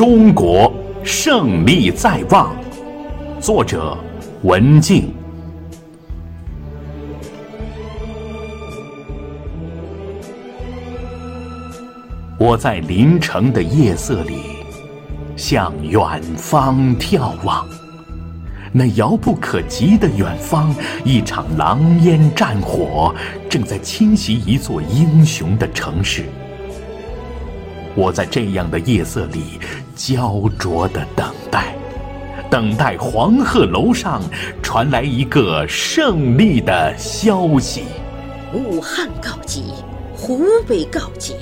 中国胜利在望。作者：文静。我在临城的夜色里，向远方眺望。那遥不可及的远方，一场狼烟战火正在侵袭一座英雄的城市。我在这样的夜色里焦灼的等待，等待黄鹤楼上传来一个胜利的消息。武汉告急，湖北告急，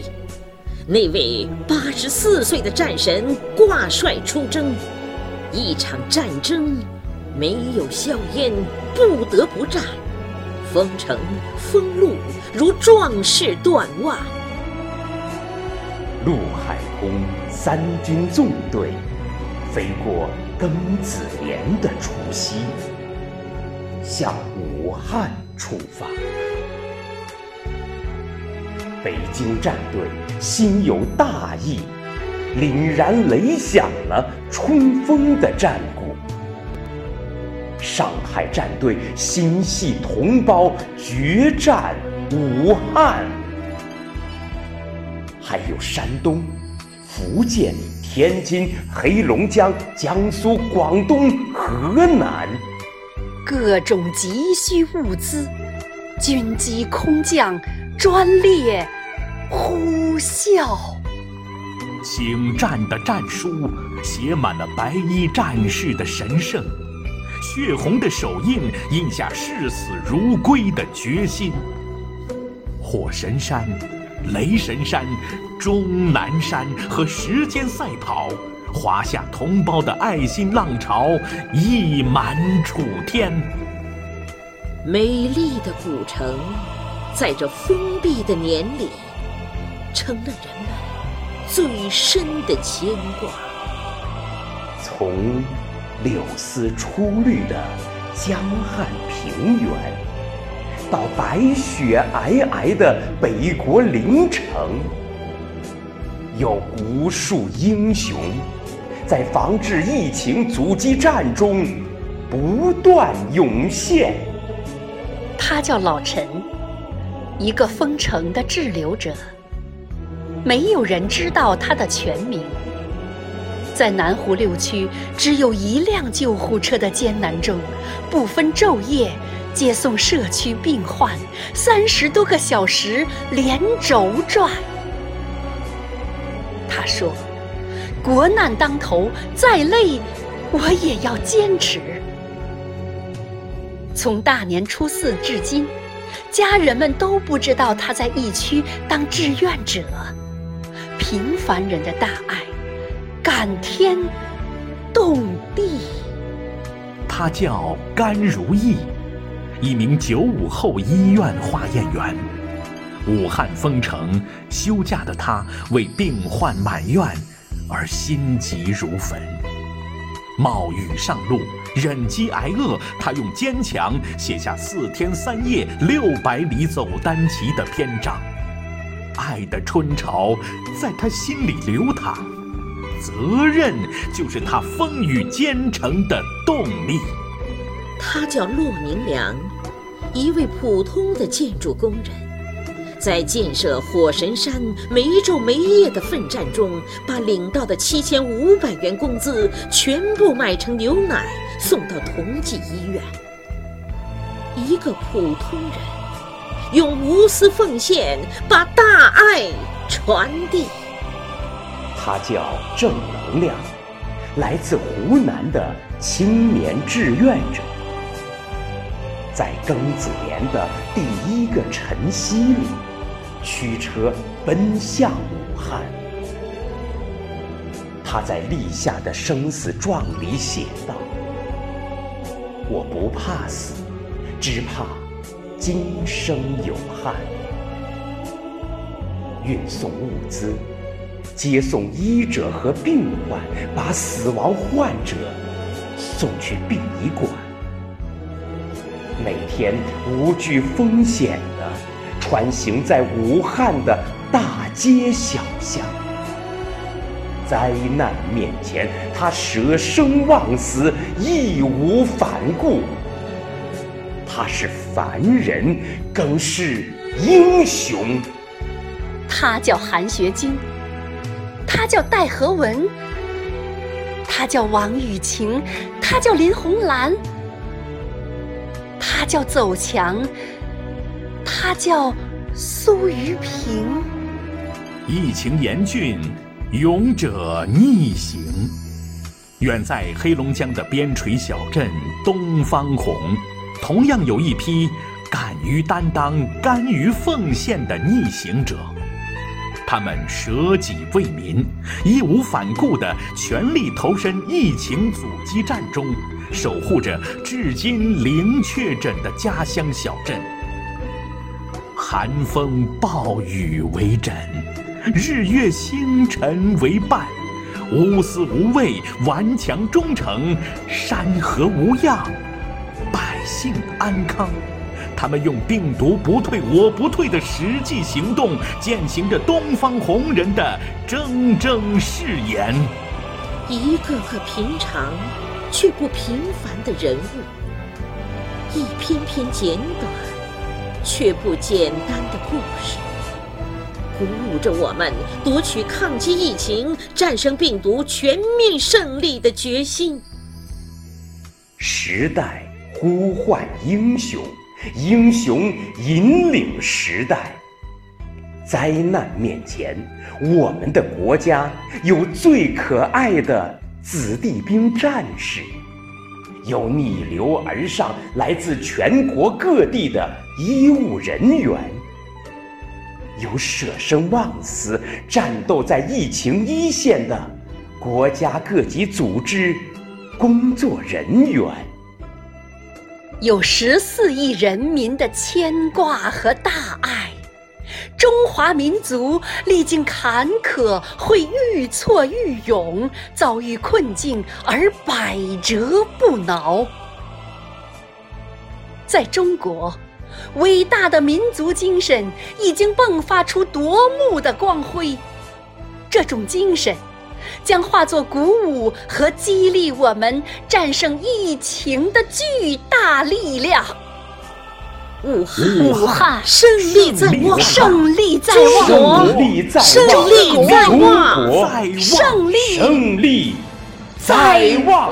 那位八十四岁的战神挂帅出征，一场战争。没有硝烟，不得不战。封城封路，如壮士断腕。陆海空三军纵队，飞过庚子年的除夕，向武汉出发。北京战队心有大义，凛然擂响了冲锋的战鼓。上海战队心系同胞，决战武汉；还有山东、福建、天津、黑龙江、江苏、广东、河南，各种急需物资，军机空降，专列呼啸。请战的战书写满了白衣战士的神圣。血红的手印印下视死如归的决心。火神山、雷神山、终南山和时间赛跑，华夏同胞的爱心浪潮溢满楚天。美丽的古城，在这封闭的年里，成了人们最深的牵挂。从。柳丝初绿的江汉平原，到白雪皑皑的北国陵城，有无数英雄在防治疫情阻击战中不断涌现。他叫老陈，一个封城的滞留者，没有人知道他的全名。在南湖六区只有一辆救护车的艰难中，不分昼夜接送社区病患，三十多个小时连轴转。他说：“国难当头，再累我也要坚持。”从大年初四至今，家人们都不知道他在疫区当志愿者。平凡人的大爱。感天动地。他叫甘如意，一名九五后医院化验员。武汉封城休假的他，为病患满院而心急如焚。冒雨上路，忍饥挨饿，他用坚强写下四天三夜六百里走单骑的篇章。爱的春潮在他心里流淌。责任就是他风雨兼程的动力。叫骆明良，一位普通的建筑工人，在建设火神山没昼没夜的奋战中，把领到的七千五百元工资全部买成牛奶送到同济医院。一个普通人，用无私奉献把大爱传递。他叫正能量，来自湖南的青年志愿者，在庚子年的第一个晨曦里，驱车奔向武汉。他在立下的生死状里写道：“我不怕死，只怕今生有憾。”运送物资。接送医者和病患，把死亡患者送去殡仪馆。每天无惧风险的穿行在武汉的大街小巷，灾难面前，他舍生忘死，义无反顾。他是凡人，更是英雄。他叫韩学金，他叫戴和文，他叫王雨晴，他叫林红兰，他叫走强，他叫苏于平。疫情严峻，勇者逆行。远在黑龙江的边陲小镇东方红，同样有一批敢于担当、甘于奉献的逆行者。他们舍己为民，义无反顾地全力投身疫情阻击战中，守护着至今零确诊的家乡小镇。寒风暴雨为枕，日月星辰为伴，无私无畏，顽强忠诚，山河无恙，百姓安康。他们用“病毒不退，我不退”的实际行动，践行着东方红人的铮铮誓言。一个个平常却不平凡的人物，一篇篇简短却不简单的故事，鼓舞着我们夺取抗击疫情、战胜病毒、全面胜利的决心。时代呼唤英雄。英雄引领时代，灾难面前，我们的国家有最可爱的子弟兵战士，有逆流而上来自全国各地的医务人员，有舍生忘死战斗在疫情一线的国家各级组织工作人员。有十四亿人民的牵挂和大爱，中华民族历经坎坷会愈挫愈勇，遭遇困境而百折不挠。在中国，伟大的民族精神已经迸发出夺目的光辉，这种精神。将化作鼓舞和激励我们战胜疫情的巨大力量。武汉，武汉，胜利在望，胜利在望，胜利在胜利在望，胜利在望。